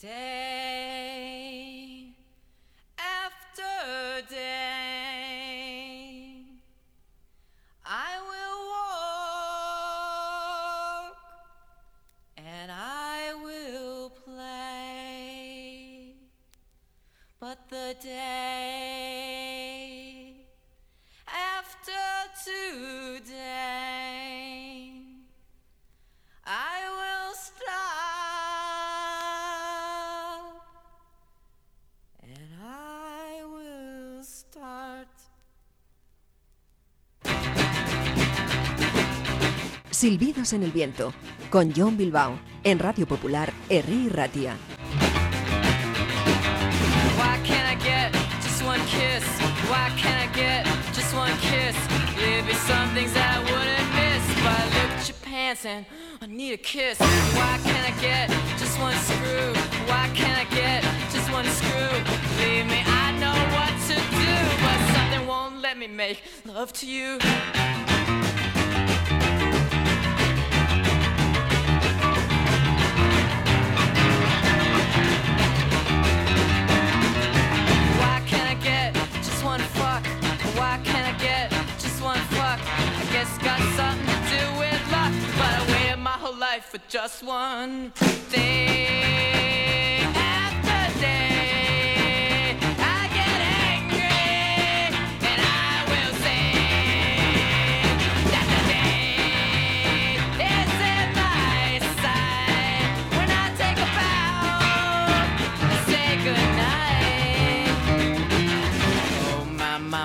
Day Silbidos en el viento, con John Bilbao, en Radio Popular, Herri Ratia. And I need a kiss. Why can't I get just one screw? Why can't I get just one screw? Believe me, I know what to do, but something won't let me make love to you. Just one thing. After day,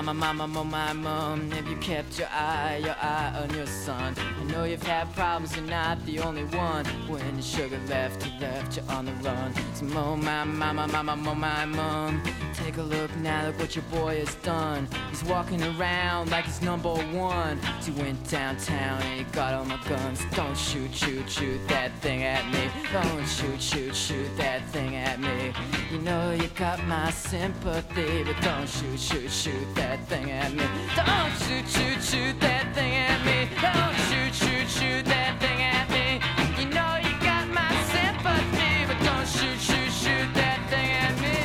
mama, mama, oh my mom, have you kept your eye, your eye on your son? I know you've had problems, you're not the only one. When the sugar left, you left you on the run. So oh my mama, mama, oh my mom, take a look now, look what your boy has done. He's walking around like he's number one. So he went downtown and he got all my guns. Don't shoot, shoot, shoot that thing at me. Don't shoot, shoot, shoot that thing at me. You know you got my sympathy, but don't shoot, shoot, shoot that thing at me. Don't shoot, shoot, shoot that thing at me. Don't shoot, shoot, shoot that thing at me. You know you got my sympathy, but don't shoot, shoot, shoot that thing at me.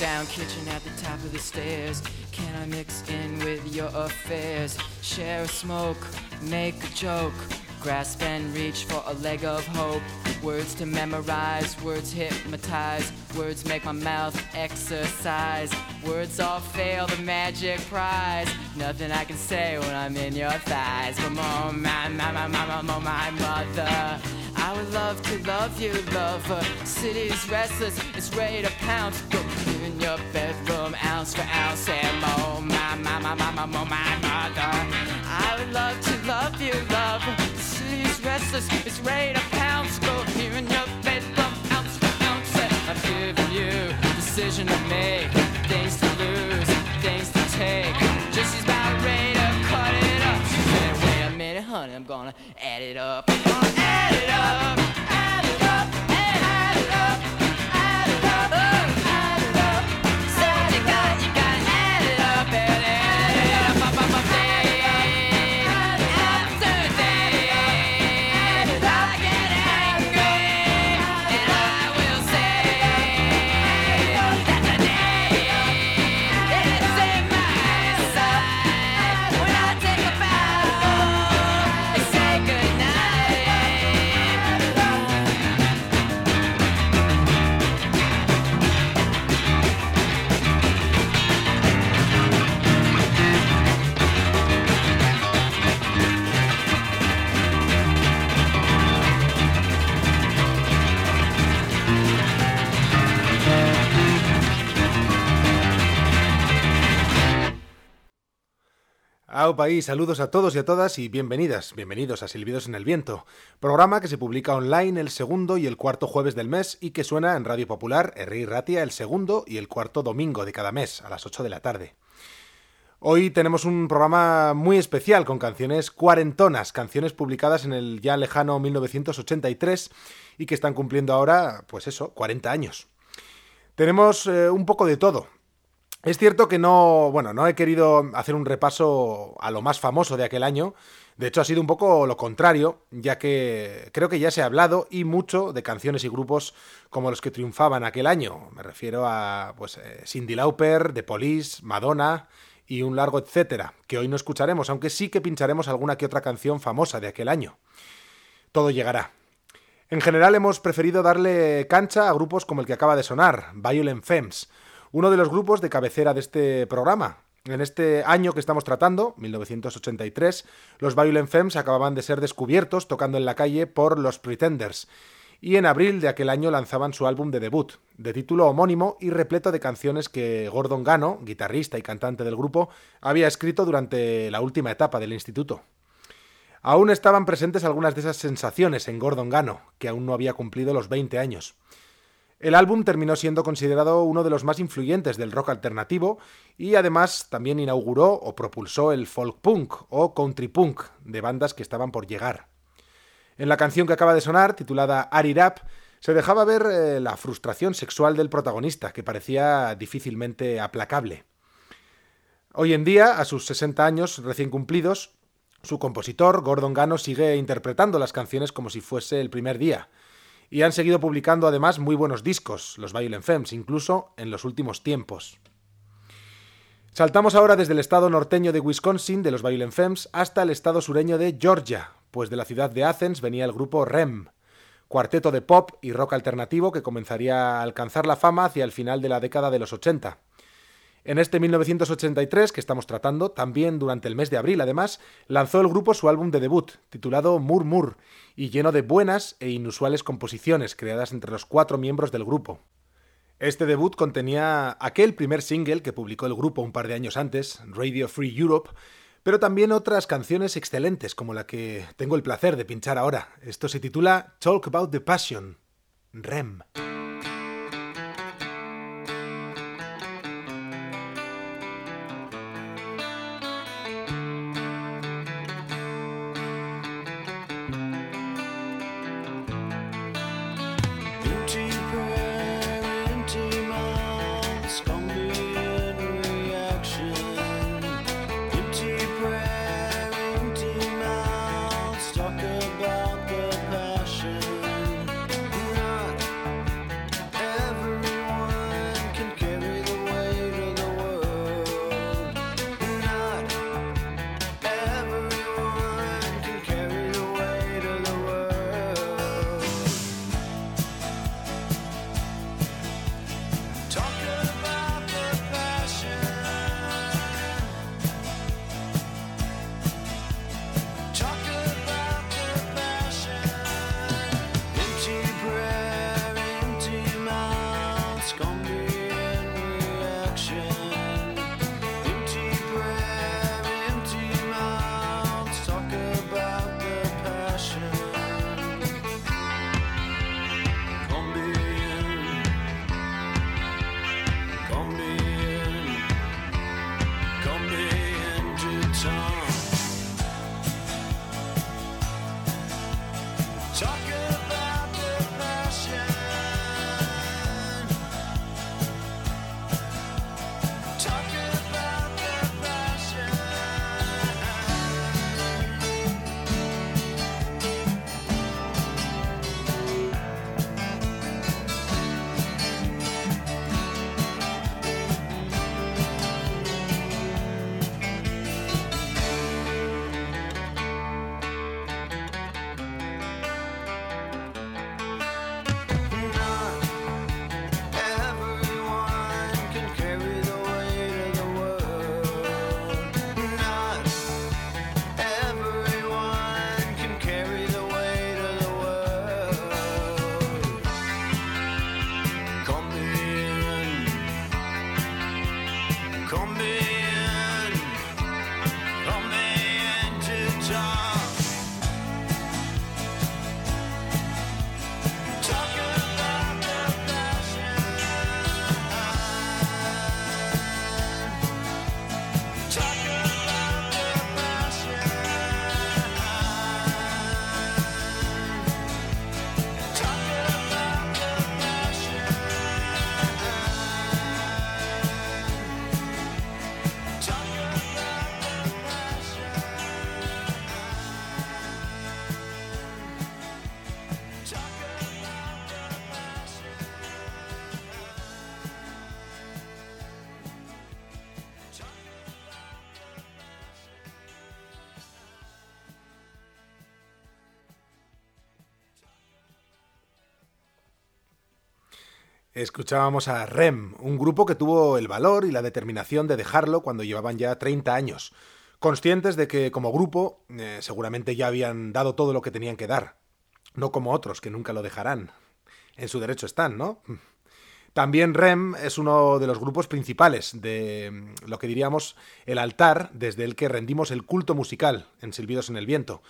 down kitchen at the top of the stairs. Can I mix in with your affairs? Share a smoke, make a joke. Grasp and reach for a leg of hope. Words to memorize, words hypnotize. Words make my mouth exercise. Words all fail the magic prize. Nothing I can say when I'm in your thighs. But oh my, my, my, my, my, my mother. I would love to love you, lover. City's restless, it's ready to pounce. Go in your bedroom, ounce for ounce, and oh my, my, my, my, my, my, my mother. Love you, lover. City's restless, it's ready to pounce. Go here in your bedroom, ounce for ounce, I've given you decision to make, things to lose, things to take. Just about ready to cut it up. She said, wait a minute, honey, I'm gonna add it up. País, saludos a todos y a todas y bienvenidas, bienvenidos a Silbidos en el Viento, programa que se publica online el segundo y el cuarto jueves del mes y que suena en Radio Popular, Herri Ratia, el segundo y el cuarto domingo de cada mes, a las 8 de la tarde. Hoy tenemos un programa muy especial con canciones cuarentonas, canciones publicadas en el ya lejano 1983 y que están cumpliendo ahora, pues eso, 40 años. Tenemos eh, un poco de todo. Es cierto que no, bueno, no he querido hacer un repaso a lo más famoso de aquel año. De hecho, ha sido un poco lo contrario, ya que creo que ya se ha hablado y mucho de canciones y grupos como los que triunfaban aquel año. Me refiero a pues eh, Cindy Lauper, The Police, Madonna y un largo etcétera, que hoy no escucharemos, aunque sí que pincharemos alguna que otra canción famosa de aquel año. Todo llegará. En general hemos preferido darle cancha a grupos como el que acaba de sonar, Violent Femmes, uno de los grupos de cabecera de este programa. En este año que estamos tratando, 1983, los Violent Femmes acababan de ser descubiertos tocando en la calle por los Pretenders, y en abril de aquel año lanzaban su álbum de debut, de título homónimo y repleto de canciones que Gordon Gano, guitarrista y cantante del grupo, había escrito durante la última etapa del instituto. Aún estaban presentes algunas de esas sensaciones en Gordon Gano, que aún no había cumplido los 20 años. El álbum terminó siendo considerado uno de los más influyentes del rock alternativo y además también inauguró o propulsó el folk punk o country punk de bandas que estaban por llegar. En la canción que acaba de sonar, titulada Arirap, se dejaba ver eh, la frustración sexual del protagonista, que parecía difícilmente aplacable. Hoy en día, a sus 60 años recién cumplidos, su compositor, Gordon Gano, sigue interpretando las canciones como si fuese el primer día, y han seguido publicando además muy buenos discos, los Violent Femmes, incluso en los últimos tiempos. Saltamos ahora desde el estado norteño de Wisconsin, de los Violent Femmes, hasta el estado sureño de Georgia, pues de la ciudad de Athens venía el grupo REM, cuarteto de pop y rock alternativo que comenzaría a alcanzar la fama hacia el final de la década de los 80. En este 1983 que estamos tratando, también durante el mes de abril además, lanzó el grupo su álbum de debut, titulado Murmur, y lleno de buenas e inusuales composiciones creadas entre los cuatro miembros del grupo. Este debut contenía aquel primer single que publicó el grupo un par de años antes, Radio Free Europe, pero también otras canciones excelentes como la que tengo el placer de pinchar ahora. Esto se titula Talk About the Passion, REM. Escuchábamos a REM, un grupo que tuvo el valor y la determinación de dejarlo cuando llevaban ya 30 años, conscientes de que como grupo eh, seguramente ya habían dado todo lo que tenían que dar, no como otros que nunca lo dejarán. En su derecho están, ¿no? También REM es uno de los grupos principales de mm, lo que diríamos el altar desde el que rendimos el culto musical en Silbidos en el Viento.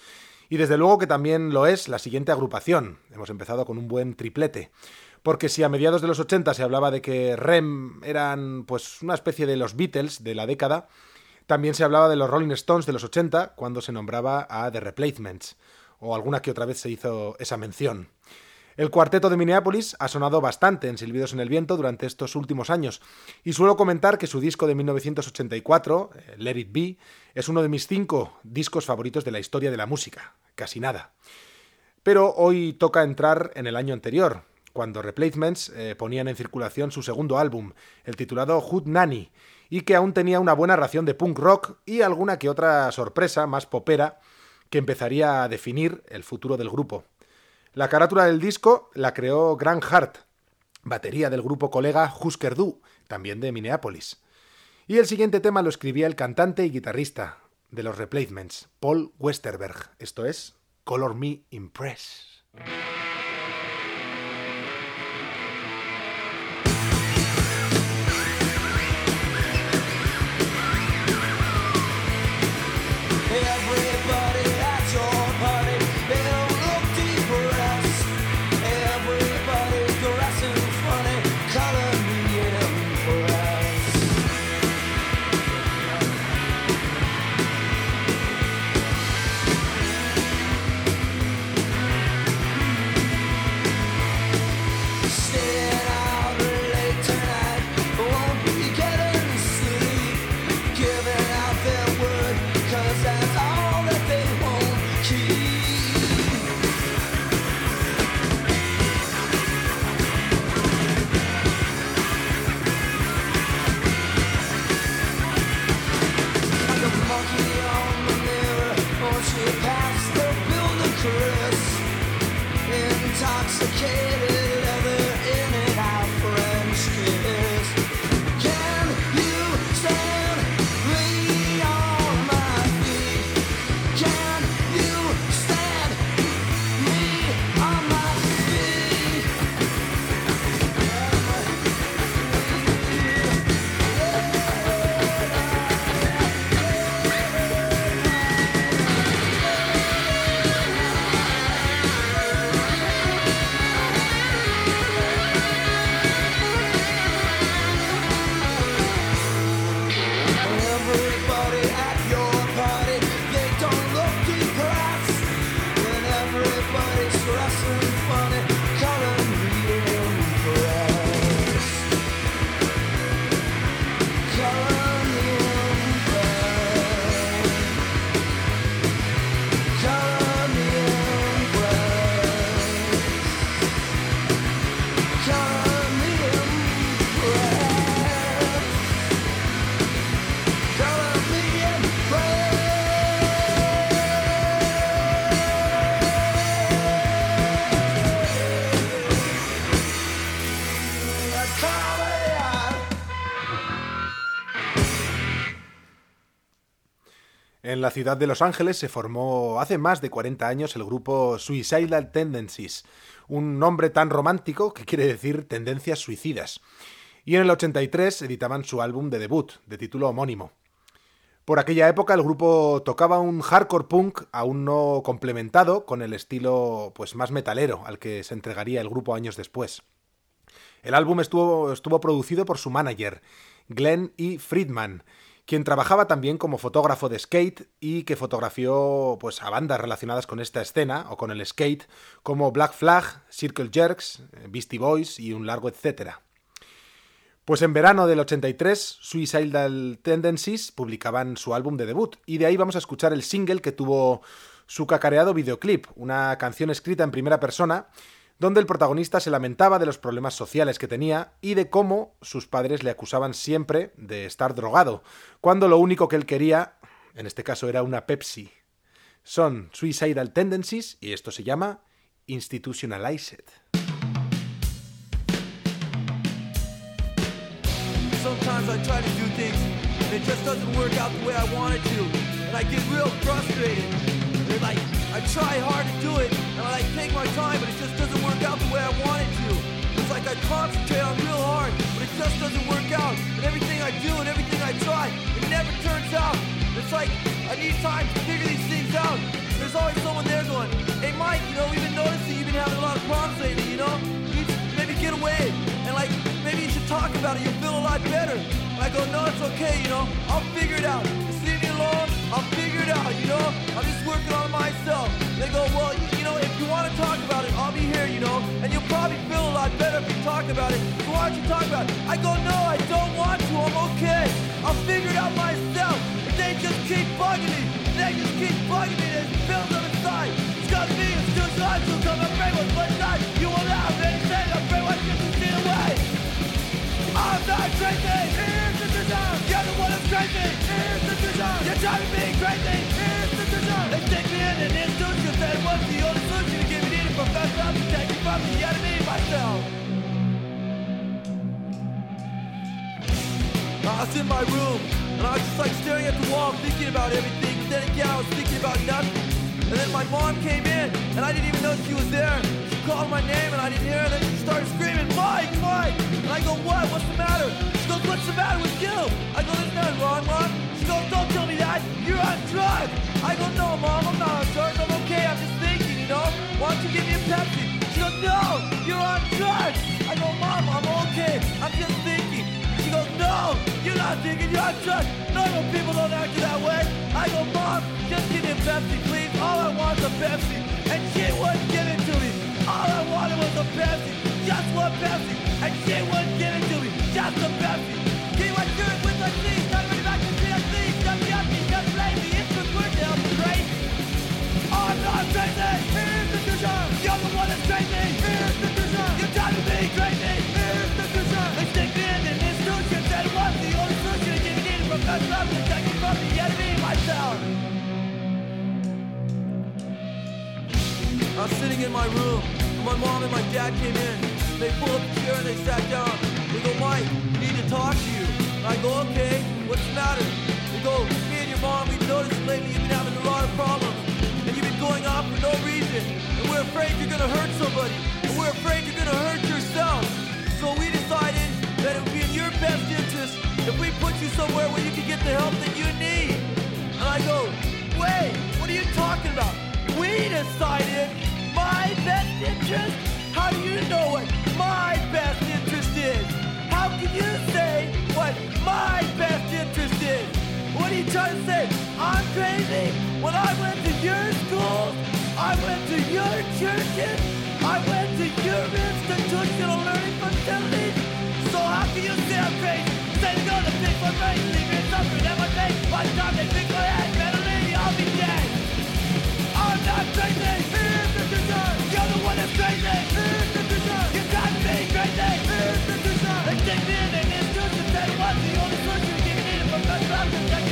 Y desde luego que también lo es la siguiente agrupación. Hemos empezado con un buen triplete porque si a mediados de los 80 se hablaba de que REM eran pues una especie de los Beatles de la década, también se hablaba de los Rolling Stones de los 80 cuando se nombraba a The Replacements, o alguna que otra vez se hizo esa mención. El cuarteto de Minneapolis ha sonado bastante en Silbidos en el Viento durante estos últimos años, y suelo comentar que su disco de 1984, eh, Let It Be, es uno de mis cinco discos favoritos de la historia de la música, casi nada. Pero hoy toca entrar en el año anterior, cuando Replacements eh, ponían en circulación su segundo álbum, el titulado Hood Nanny, y que aún tenía una buena ración de punk rock y alguna que otra sorpresa más popera que empezaría a definir el futuro del grupo. La carátula del disco la creó Grant Hart, batería del grupo colega Husker Du, también de Minneapolis. Y el siguiente tema lo escribía el cantante y guitarrista de los Replacements, Paul Westerberg, esto es Color Me Impress. La ciudad de Los Ángeles se formó hace más de 40 años el grupo Suicidal Tendencies, un nombre tan romántico que quiere decir tendencias suicidas. Y en el 83 editaban su álbum de debut, de título homónimo. Por aquella época el grupo tocaba un hardcore punk aún no complementado con el estilo pues más metalero al que se entregaría el grupo años después. El álbum estuvo, estuvo producido por su manager, Glenn E. Friedman, quien trabajaba también como fotógrafo de skate y que fotografió pues, a bandas relacionadas con esta escena o con el skate, como Black Flag, Circle Jerks, Beastie Boys y un largo etcétera. Pues en verano del 83, Suicidal Tendencies publicaban su álbum de debut, y de ahí vamos a escuchar el single que tuvo su cacareado videoclip, una canción escrita en primera persona donde el protagonista se lamentaba de los problemas sociales que tenía y de cómo sus padres le acusaban siempre de estar drogado, cuando lo único que él quería, en este caso era una Pepsi. Son Suicidal Tendencies y esto se llama Institutionalized. And I try hard to do it and I like take my time, but it just doesn't work out the way I want it to. It's like I concentrate on real hard, but it just doesn't work out. And everything I do and everything I try, it never turns out. It's like I need time to figure these things out. There's always someone there going, hey Mike, you know, we've been noticing you've been having a lot of problems lately, you know? You maybe get away and like maybe you should talk about it, you'll feel a lot better. I go, no, it's okay, you know, I'll figure it out. Alone, I'll figure it out, you know? I'm just working on myself. They go, well, you, know, if you want to talk about it, I'll be here, you know, and you'll probably feel a lot better if you talk about it. So why don't you talk about it? I go, no, I don't want to, I'm okay. I'll figure it out myself. But they just keep bugging me. They just keep bugging me. There's bills on the side. It's got me, it's too hard to come and pray with one side. You will not have anything, I'm afraid what you can see away. I'm not crazy. Here's the design. You're the one that's crazy. Here's design. You're driving me crazy. Here's the design. They stick me in an institution that was the only solution to give me the professor to take me from the enemy myself. I was in my room and I was just like staring at the wall thinking about everything. But then again, I was thinking about nothing. And then my mom came in and I didn't even know she was there. She called my name and I didn't hear her. And then she started screaming, Mike, Mike. And I go, what? What's the matter? She goes, what's the matter with you? I go, there's nothing wrong, mom. Goes, don't tell me that. You're on drugs. I go, no, mom, I'm not on drugs. I'm okay. I'm just thinking, you know. Why don't you give me a Pepsi? She goes, no, you're on drugs. I go, mom, I'm okay. I'm just thinking. She goes, no, you're not thinking, you're on drugs. Normal people don't act that way. I go, mom, just give me a Pepsi, please. All I want is a Pepsi. And she wouldn't give it to me. All I wanted was a Pepsi. Just one Pepsi. And she wouldn't give it to me. Just a Pepsi. He was good with the seeds. Vision. You're the one that's crazy. Here's the. You're driving me crazy. Here's the vision. They stick me in an institution that was the only solution give me from the love take me from the enemy myself. I was sitting in my room. and My mom and my dad came in. They pulled up a chair and they sat down. They go, Mike, we need to talk to you. And I go, okay, what's the matter? They go, me and your mom, we've noticed lately you've been having a lot of problems. Going off for no reason. And we're afraid you're gonna hurt somebody. And we're afraid you're gonna hurt I went to your institutional learning facilities. So how can you say I'm crazy? Say to go to pick brain, leave me suffering at my face. By the time they pick my head, better I'll be dead. I'm not crazy. The design. You're the one that's crazy. Here's the design. You me crazy. Here's the design. They take me in and institution it was the only solution me in from the love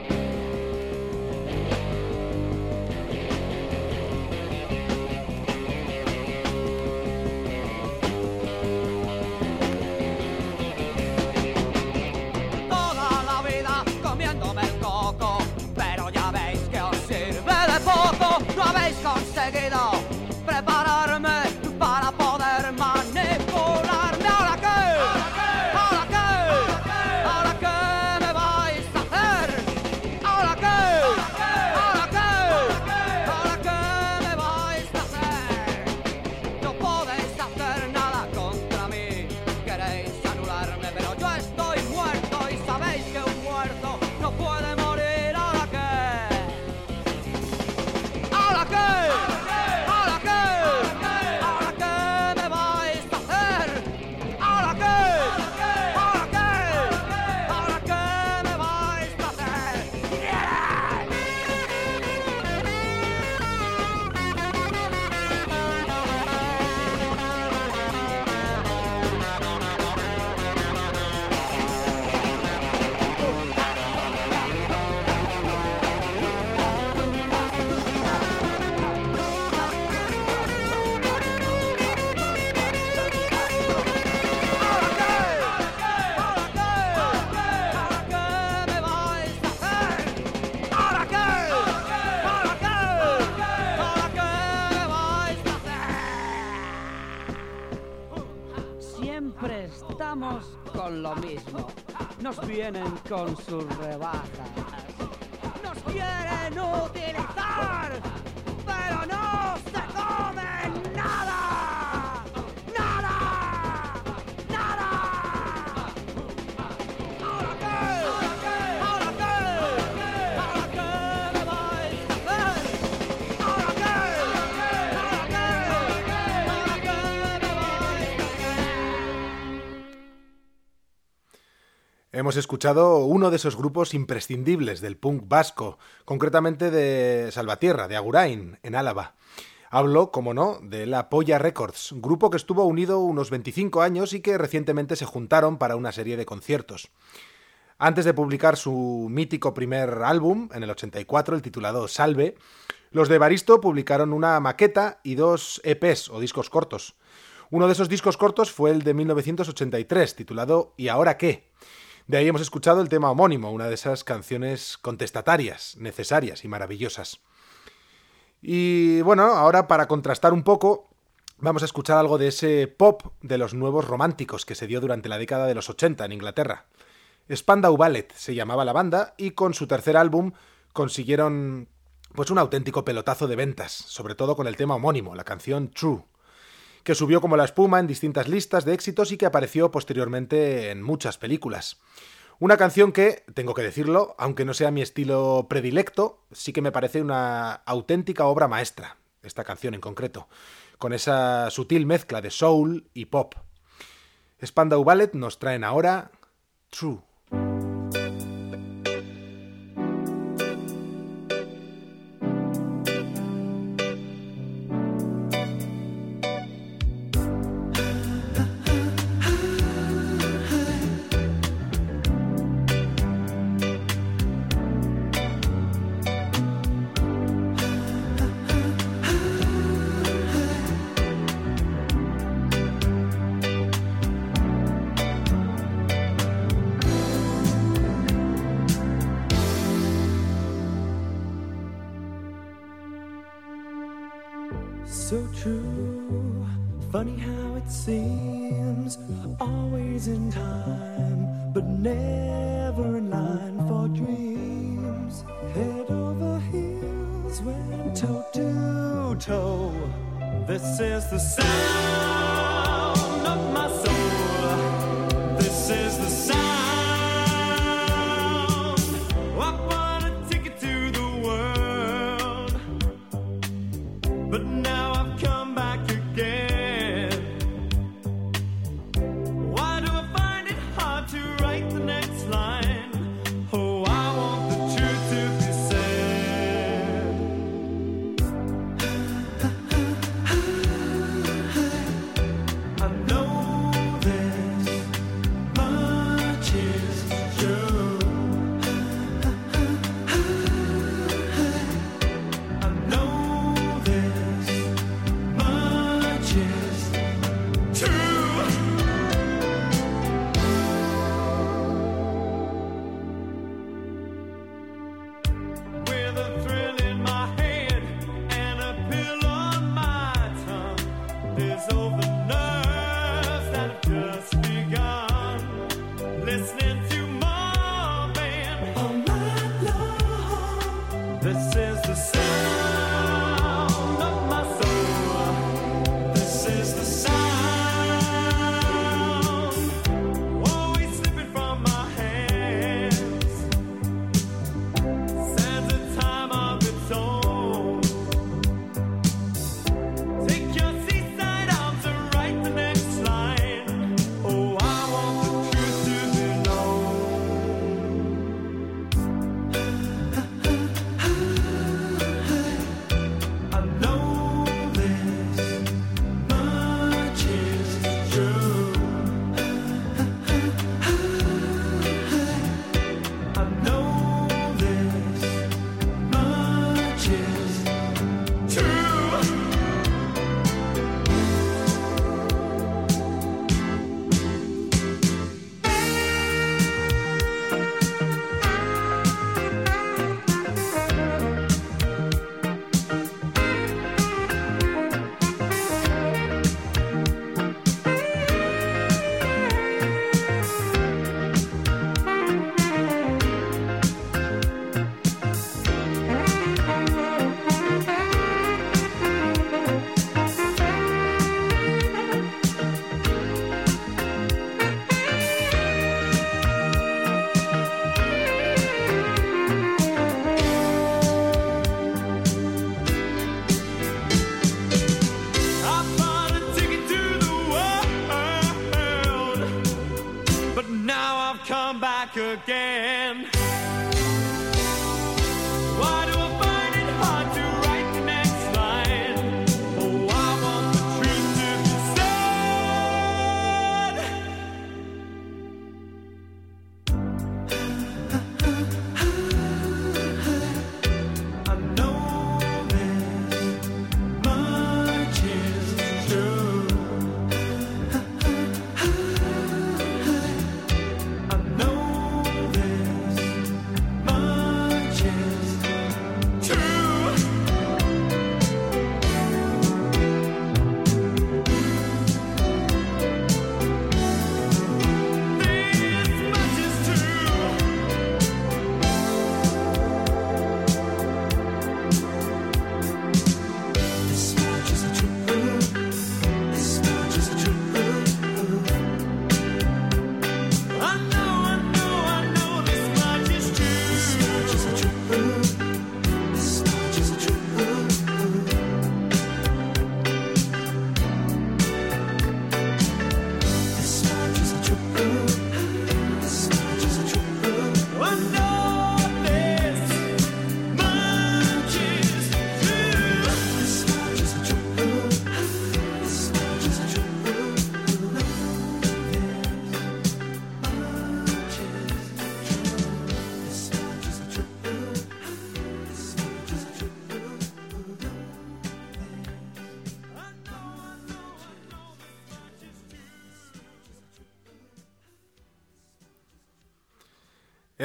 also Hemos escuchado uno de esos grupos imprescindibles del punk vasco, concretamente de Salvatierra, de Agurain, en Álava. Hablo, como no, de la Polla Records, grupo que estuvo unido unos 25 años y que recientemente se juntaron para una serie de conciertos. Antes de publicar su mítico primer álbum, en el 84, el titulado Salve, los de Baristo publicaron una maqueta y dos EPs o discos cortos. Uno de esos discos cortos fue el de 1983, titulado ¿Y ahora qué? De ahí hemos escuchado el tema homónimo, una de esas canciones contestatarias, necesarias y maravillosas. Y bueno, ahora para contrastar un poco, vamos a escuchar algo de ese pop de los nuevos románticos que se dio durante la década de los 80 en Inglaterra. Spandau Ballet se llamaba la banda y con su tercer álbum consiguieron pues un auténtico pelotazo de ventas, sobre todo con el tema homónimo, la canción True, que subió como la espuma en distintas listas de éxitos y que apareció posteriormente en muchas películas. Una canción que, tengo que decirlo, aunque no sea mi estilo predilecto, sí que me parece una auténtica obra maestra, esta canción en concreto, con esa sutil mezcla de soul y pop. Spandau Ballet nos traen ahora True. This is the sound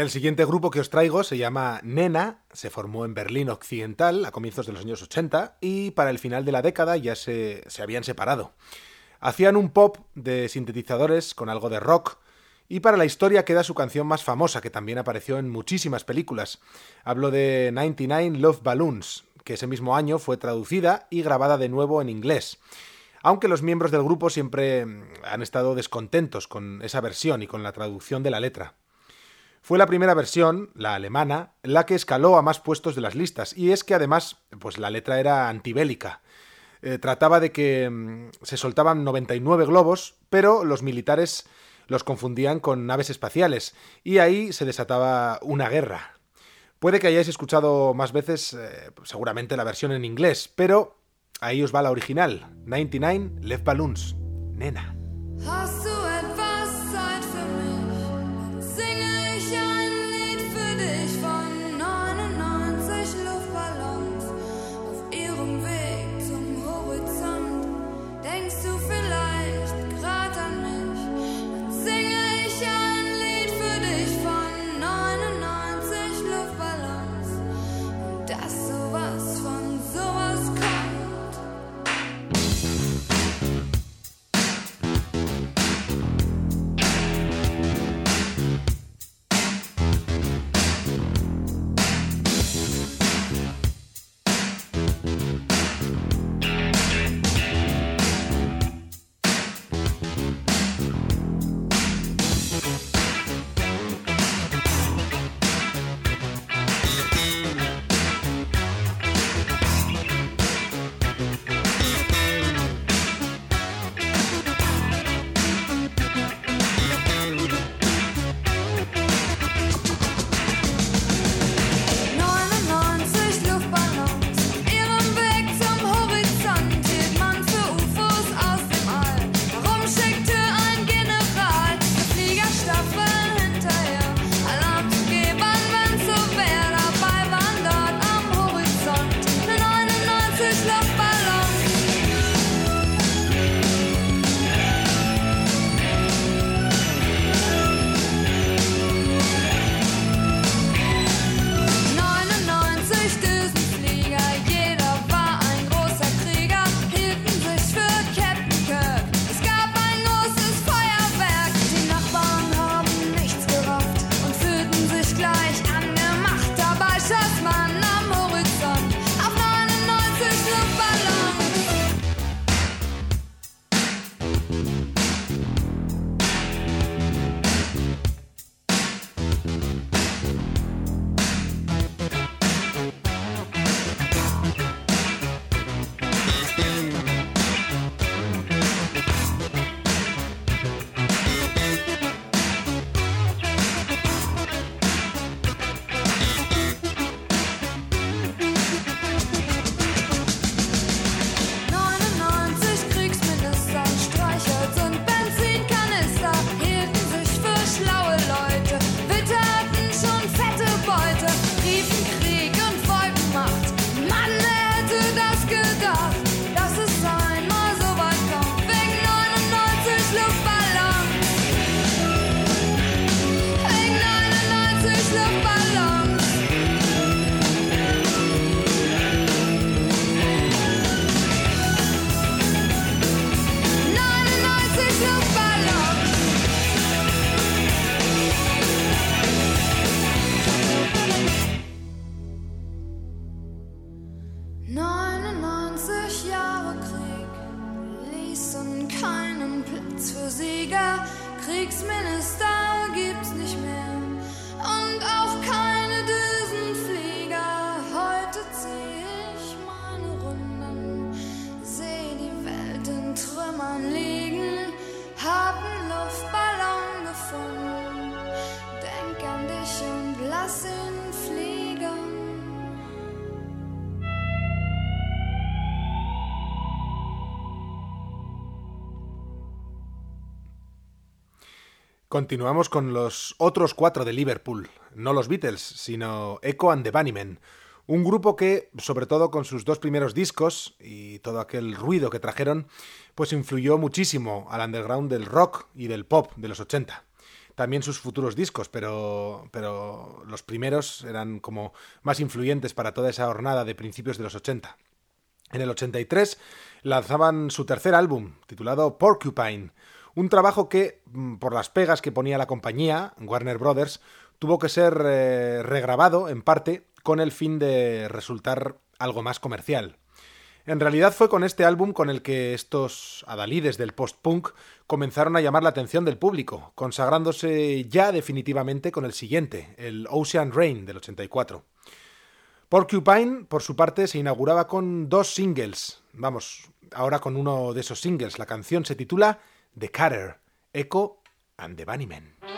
El siguiente grupo que os traigo se llama Nena, se formó en Berlín Occidental a comienzos de los años 80 y para el final de la década ya se, se habían separado. Hacían un pop de sintetizadores con algo de rock y para la historia queda su canción más famosa que también apareció en muchísimas películas. Hablo de 99 Love Balloons, que ese mismo año fue traducida y grabada de nuevo en inglés aunque los miembros del grupo siempre mm, han estado descontentos con esa versión y con la traducción de la letra. Fue la primera versión, la alemana, la que escaló a más puestos de las listas, y es que además, pues la letra era antibélica. Eh, trataba de que mm, se soltaban 99 globos, pero los militares los confundían con naves espaciales, y ahí se desataba una guerra. Puede que hayáis escuchado más veces, eh, seguramente la versión en inglés, pero ahí os va la original, 99 Left Balloons, nena. Continuamos con los otros cuatro de Liverpool, no los Beatles, sino Echo and the Bunnymen, un grupo que, sobre todo con sus dos primeros discos y todo aquel ruido que trajeron, pues influyó muchísimo al underground del rock y del pop de los 80. también sus futuros discos, pero, pero los primeros eran como más influyentes para toda esa jornada de principios de los 80. En el 83 lanzaban su tercer álbum, titulado Porcupine, un trabajo que, mm, por las pegas que ponía la compañía, Warner Brothers, tuvo que ser eh, regrabado en parte con el fin de resultar algo más comercial. En realidad fue con este álbum con el que estos adalides del post-punk comenzaron a llamar la atención del público, consagrándose ya definitivamente con el siguiente, el Ocean Rain del 84. Porcupine, por su parte, se inauguraba con dos singles. Vamos, ahora con uno de esos singles. La canción se titula The Cutter, Echo and the Bunnymen.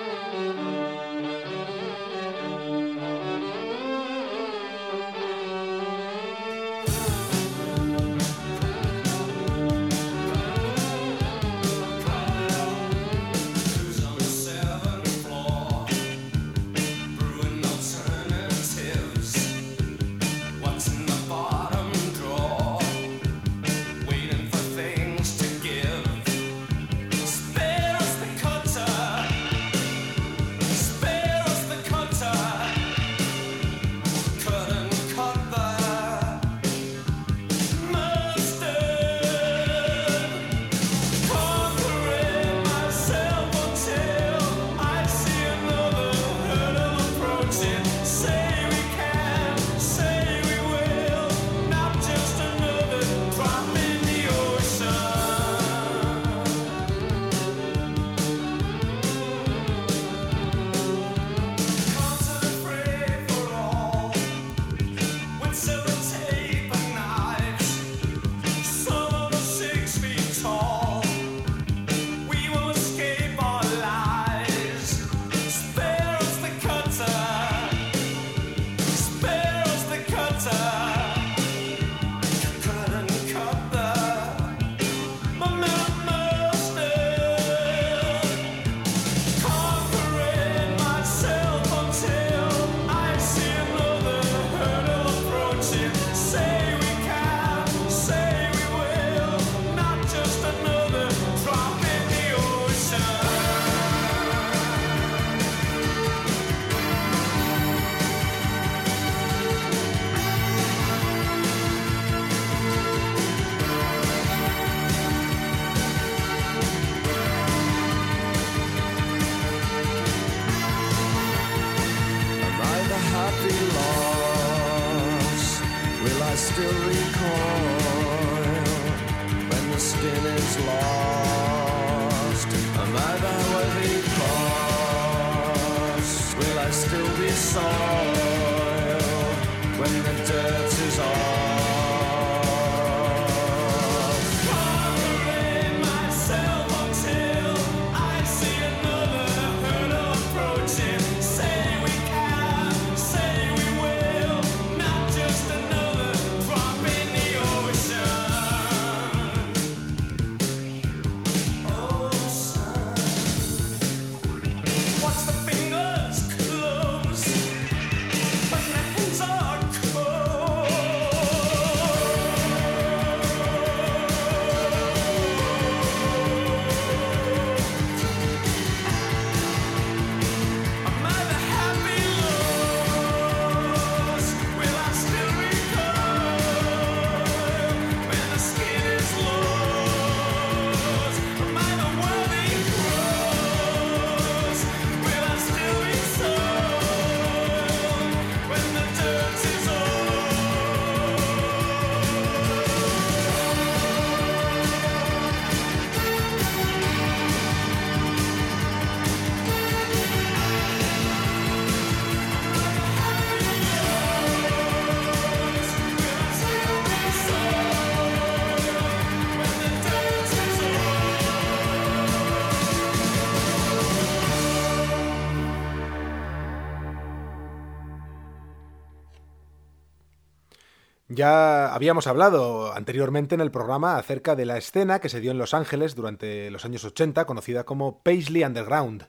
Ya habíamos hablado anteriormente en el programa acerca de la escena que se dio en Los Ángeles durante los años 80, conocida como Paisley Underground.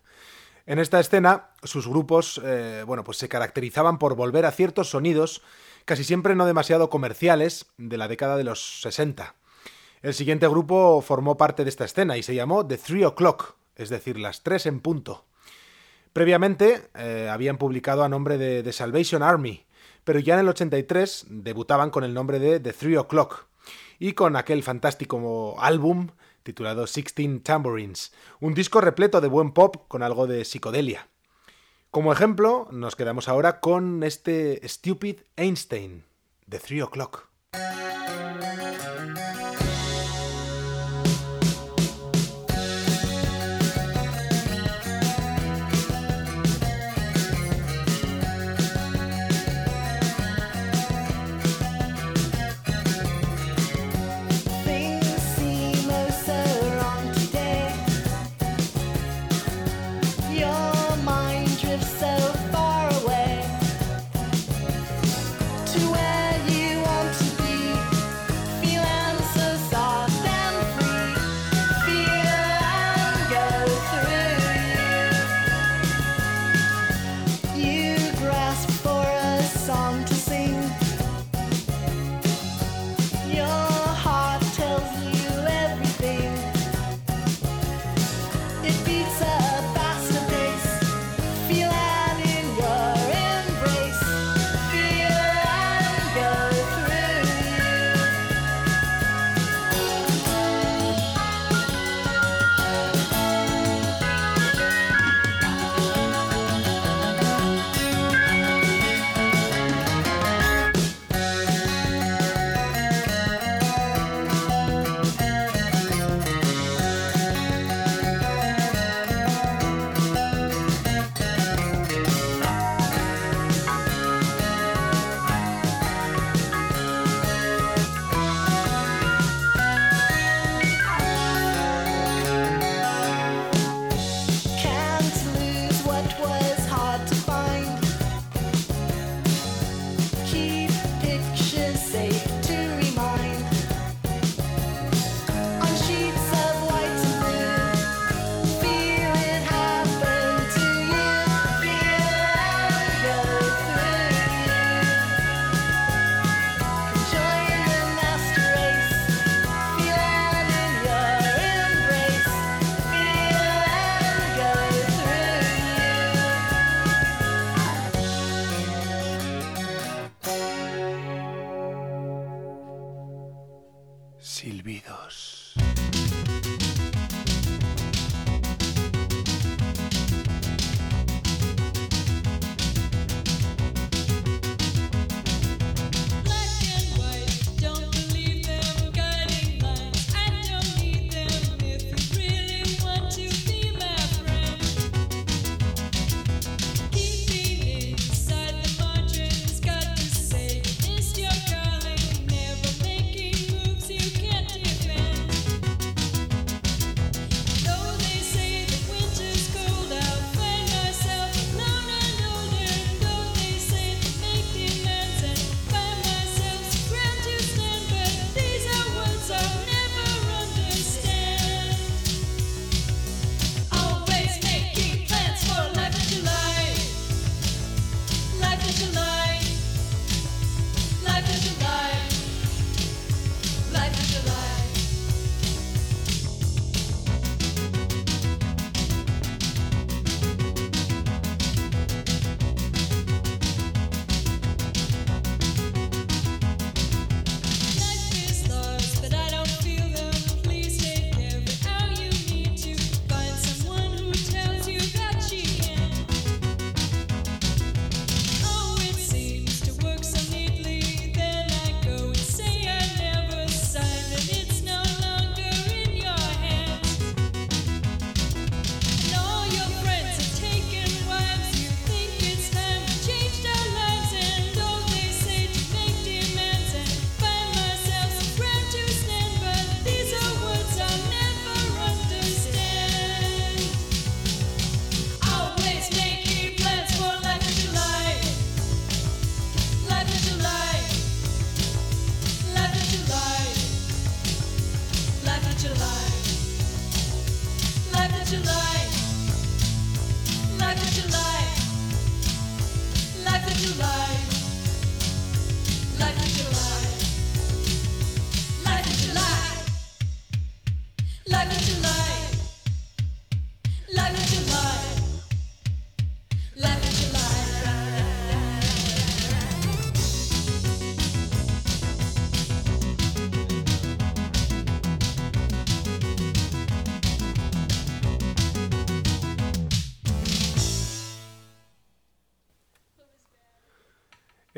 En esta escena, sus grupos eh, bueno, pues se caracterizaban por volver a ciertos sonidos, casi siempre no demasiado comerciales, de la década de los 60. El siguiente grupo formó parte de esta escena y se llamó The Three O'Clock, es decir, las 3 en punto. Previamente eh, habían publicado a nombre de The Salvation Army, pero ya en el 83 debutaban con el nombre de The Three O'Clock y con aquel fantástico álbum titulado Sixteen Tambourines, un disco repleto de buen pop con algo de psicodelia. Como ejemplo, nos quedamos ahora con este Stupid Einstein, de Three o'clock.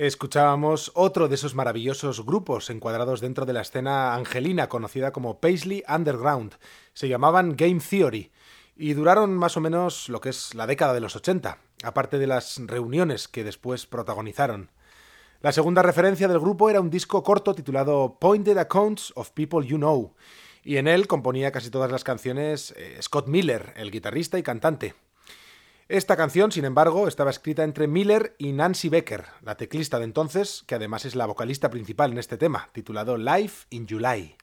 Escuchábamos otro de esos maravillosos grupos encuadrados dentro de la escena angelina conocida como Paisley Underground. Se llamaban Game Theory y duraron más o menos lo que es la década de los 80, aparte de las reuniones que después protagonizaron. La segunda referencia del grupo era un disco corto titulado Pointed Accounts of People You Know, y en él componía casi todas las canciones eh, Scott Miller, el guitarrista y cantante. Esta canción, sin embargo, estaba escrita entre Miller y Nancy Becker, la teclista de entonces, que además es la vocalista principal en este tema, titulado Life in July.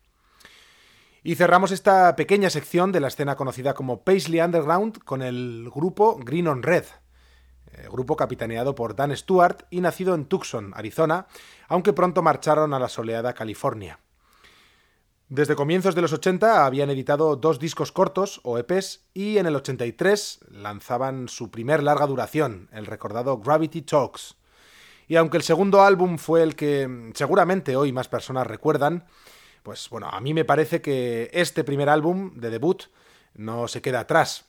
Y cerramos esta pequeña sección de la escena conocida como Paisley Underground con el grupo Green on Red, eh, grupo capitaneado por Dan Stewart y nacido en Tucson, Arizona, aunque pronto marcharon a la soleada California. Desde comienzos de los 80 habían editado dos discos cortos o EPs y en el 83 lanzaban su primer larga duración, el recordado Gravity Talks. Y aunque el segundo álbum fue el que seguramente hoy más personas recuerdan, pues bueno, a mí me parece que este primer álbum de debut no se queda atrás.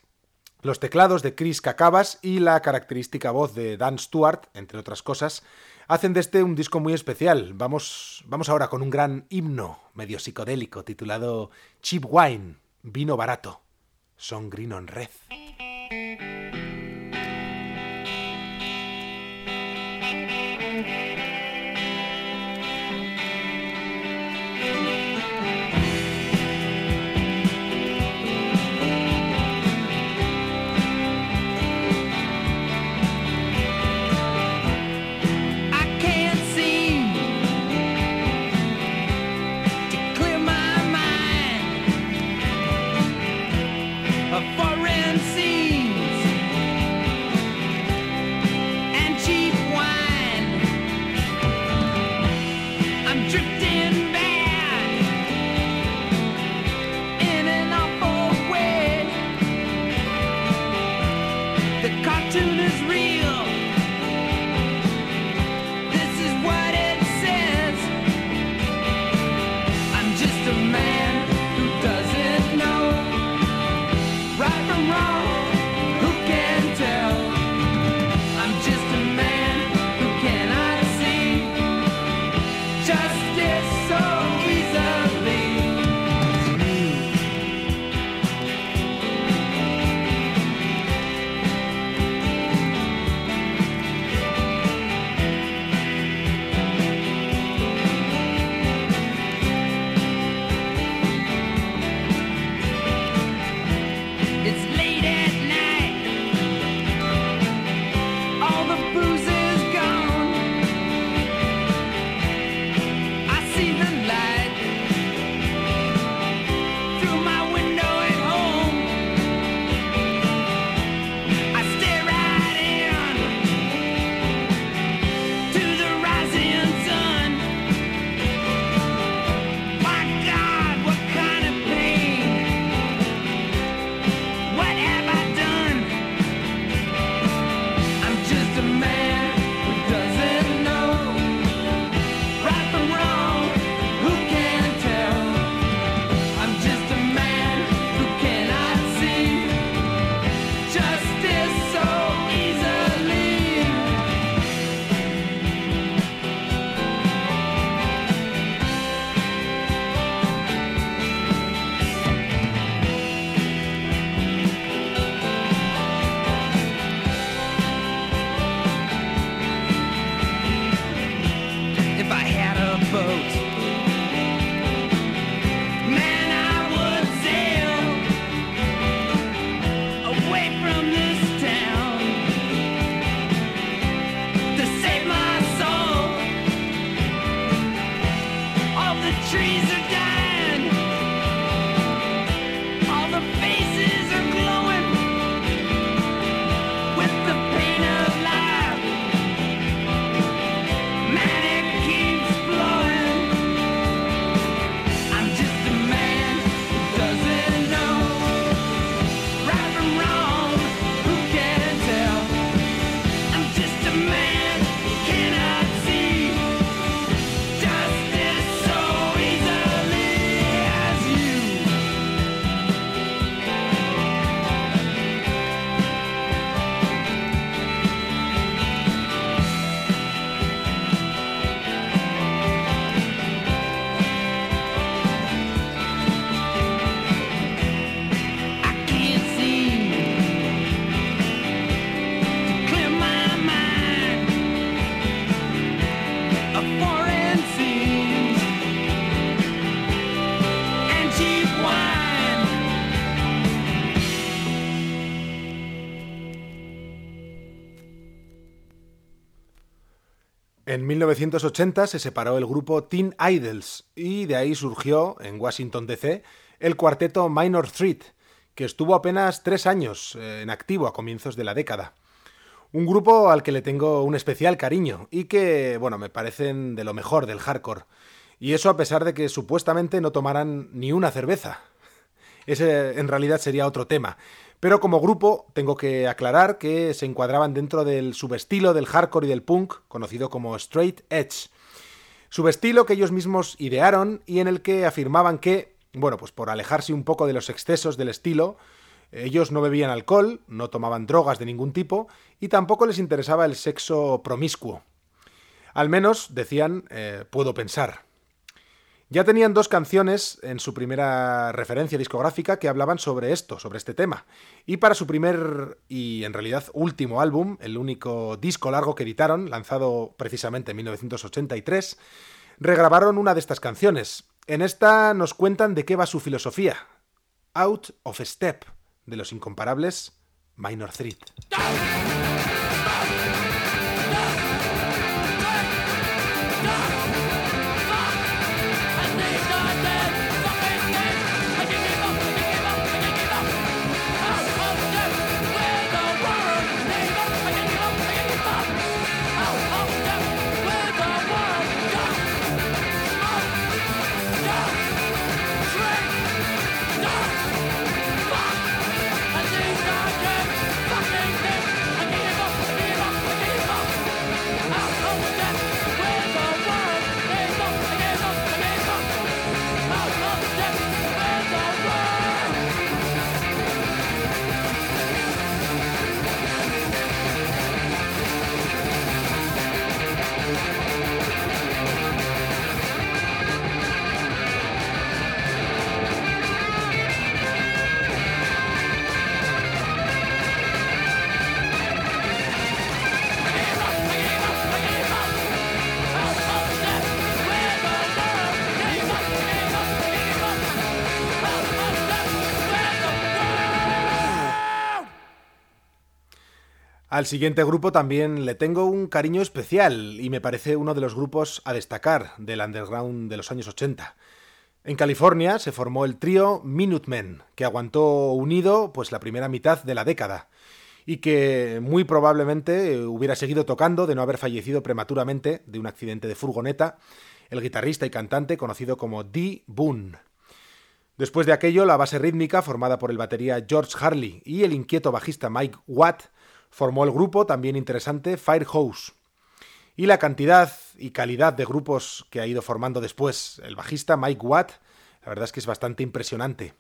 Los teclados de Chris Cacavas y la característica voz de Dan Stewart, entre otras cosas, hacen de este un disco muy especial. Vamos, vamos ahora con un gran himno medio psicodélico titulado Cheap Wine, vino barato. Son Green on Red. Of En 1980 se separó el grupo Teen Idols y de ahí surgió, en Washington DC, el cuarteto Minor Threat, que estuvo apenas tres años eh, en activo a comienzos de la década. Un grupo al que le tengo un especial cariño y que, bueno, me parecen de lo mejor del hardcore. Y eso a pesar de que supuestamente no tomaran ni una cerveza. Ese en realidad sería otro tema. Pero como grupo tengo que aclarar que se encuadraban dentro del subestilo del hardcore y del punk, conocido como straight edge. Subestilo que ellos mismos idearon y en el que afirmaban que, bueno, pues por alejarse un poco de los excesos del estilo, ellos no bebían alcohol, no tomaban drogas de ningún tipo y tampoco les interesaba el sexo promiscuo. Al menos, decían, eh, puedo pensar. Ya tenían dos canciones en su primera referencia discográfica que hablaban sobre esto, sobre este tema. Y para su primer y en realidad último álbum, el único disco largo que editaron, lanzado precisamente en 1983, regrabaron una de estas canciones. En esta nos cuentan de qué va su filosofía. Out of Step, de los incomparables Minor Threat. Al siguiente grupo también le tengo un cariño especial y me parece uno de los grupos a destacar del underground de los años 80. En California se formó el trío Minutemen, que aguantó unido pues la primera mitad de la década y que muy probablemente hubiera seguido tocando de no haber fallecido prematuramente de un accidente de furgoneta el guitarrista y cantante conocido como Dee Boone. Después de aquello, la base rítmica formada por el batería George Harley y el inquieto bajista Mike Watt formó el grupo también interesante Firehouse. Y la cantidad y calidad de grupos que ha ido formando después el bajista Mike Watt, la verdad es que es bastante impresionante.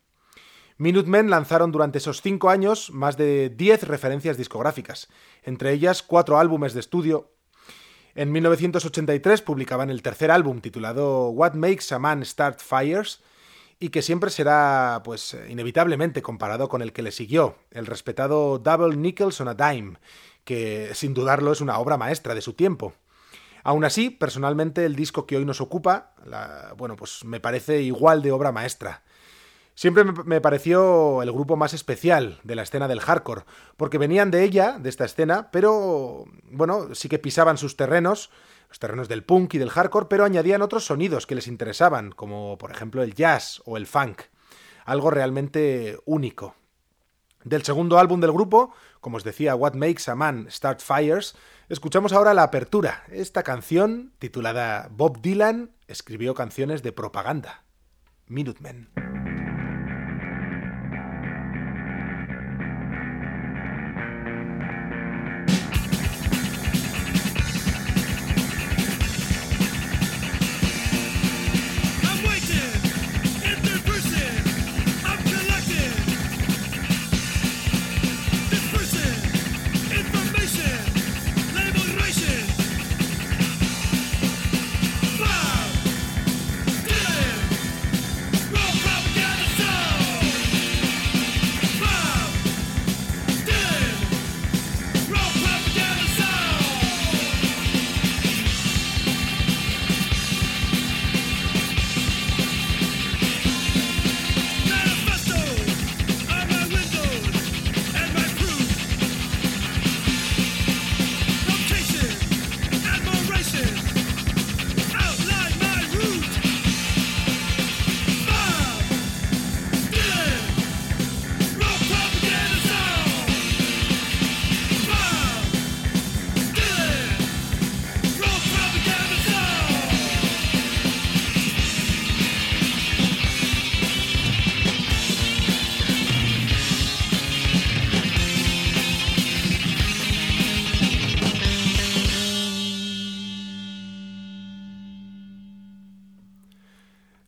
Minutemen lanzaron durante esos cinco años más de 10 referencias discográficas, entre ellas cuatro álbumes de estudio. En 1983 publicaban el tercer álbum titulado What Makes a Man Start Fires, y que siempre será, pues, inevitablemente comparado con el que le siguió, el respetado Double Nickels on a Dime, que sin dudarlo es una obra maestra de su tiempo. Aún así, personalmente el disco que hoy nos ocupa, la- bueno, pues me parece igual de obra maestra. Siempre me- pareció el grupo más especial de la escena del hardcore, porque venían de ella, de esta escena, pero bueno, sí que pisaban sus terrenos, los terrenos del punk y del hardcore, pero añadían otros sonidos que les interesaban, como por ejemplo el jazz o el funk, algo realmente único. Del segundo álbum del grupo, como os decía, What Makes a Man Start Fires, escuchamos ahora la apertura. Esta canción, titulada Bob Dylan, escribió canciones de propaganda. Minutemen.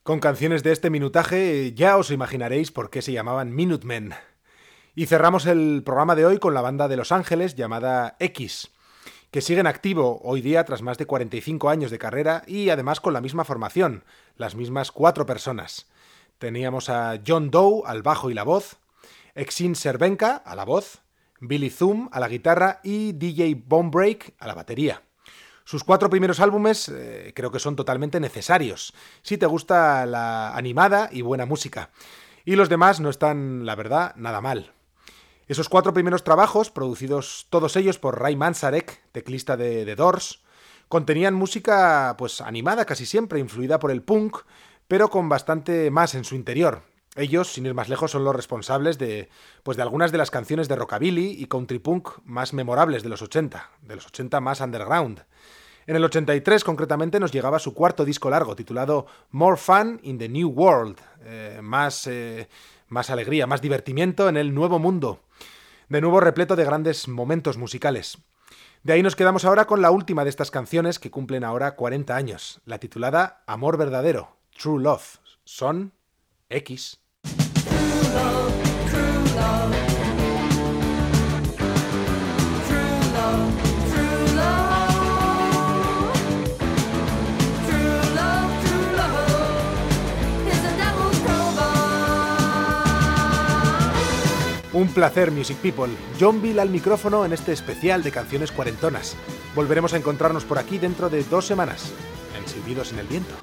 Con canciones de este minutaje ya os imaginaréis por qué se llamaban Minutemen. Y cerramos el programa de hoy con la banda de Los Ángeles llamada X, que sigue en activo hoy día tras más de 45 años de carrera y además con la misma formación, las mismas cuatro personas. Teníamos a John Doe al bajo y la voz, Exin Cervenka a la voz, Billy Zoom a la guitarra y DJ Bombreak a la batería. Sus cuatro primeros álbumes eh, creo que son totalmente necesarios, si te gusta la animada y buena música. Y los demás no están, la verdad, nada mal. Esos cuatro primeros trabajos, producidos todos ellos por Ray Manzarek, teclista de The Doors, contenían música pues animada casi siempre, influida por el punk, pero con bastante más en su interior. Ellos, sin ir más lejos, son los responsables de pues de algunas de las canciones de rockabilly y country punk más memorables de los 80, de los 80 más underground. En el 83 concretamente nos llegaba su cuarto disco largo titulado More Fun in the New World, eh, más, eh, más alegría, más divertimiento en el nuevo mundo, de nuevo repleto de grandes momentos musicales. De ahí nos quedamos ahora con la última de estas canciones que cumplen ahora 40 años, la titulada Amor Verdadero, True Love, son X. Un placer, Music People. John Bill al micrófono en este especial de canciones cuarentonas. Volveremos a encontrarnos por aquí dentro de dos semanas, en en el Viento.